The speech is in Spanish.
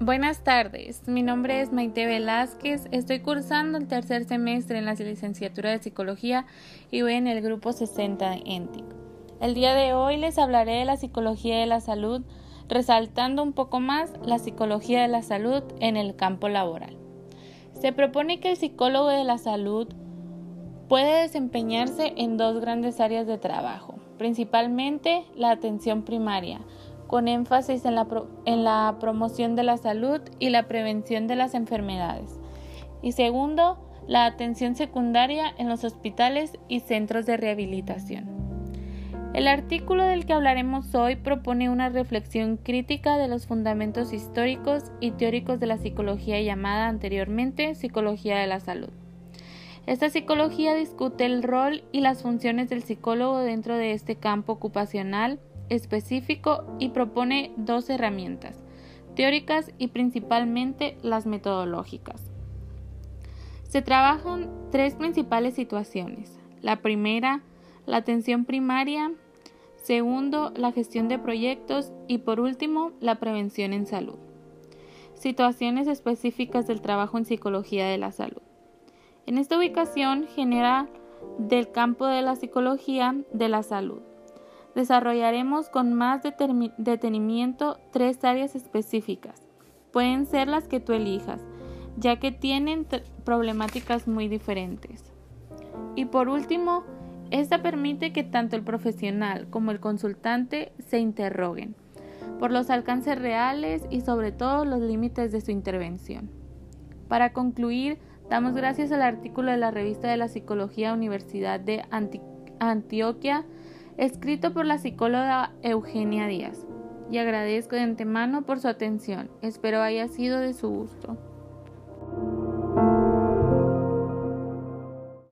Buenas tardes, mi nombre es Maite Velázquez, estoy cursando el tercer semestre en la licenciatura de Psicología y voy en el grupo 60 de ENTIC. El día de hoy les hablaré de la psicología de la salud, resaltando un poco más la psicología de la salud en el campo laboral. Se propone que el psicólogo de la salud puede desempeñarse en dos grandes áreas de trabajo, principalmente la atención primaria, con énfasis en la, en la, promoción de la salud y la prevención de las enfermedades. Y segundo, la atención secundaria en los hospitales y centros de rehabilitación. El artículo del que hablaremos hoy propone una reflexión crítica de los fundamentos históricos y teóricos de la psicología llamada anteriormente psicología de la salud. Esta psicología discute el rol y las funciones del psicólogo dentro de este campo ocupacional específico y propone dos herramientas, teóricas y principalmente las metodológicas. Se trabajan tres principales situaciones. La primera, la atención primaria, segundo, la gestión de proyectos y por último, la prevención en salud. Situaciones específicas del trabajo en psicología de la salud. En esta ubicación genera del campo de la psicología de la salud Desarrollaremos con más detenimiento tres áreas específicas. Pueden ser las que tú elijas, ya que tienen problemáticas muy diferentes. Y por último, esta permite que tanto el profesional como el consultante se interroguen por los alcances reales y sobre todo los límites de su intervención. Para concluir, damos gracias al artículo de la revista de la Psicología Universidad de Antioquia escrito por la psicóloga Eugenia Díaz. Y agradezco de antemano por su atención. Espero haya sido de su gusto.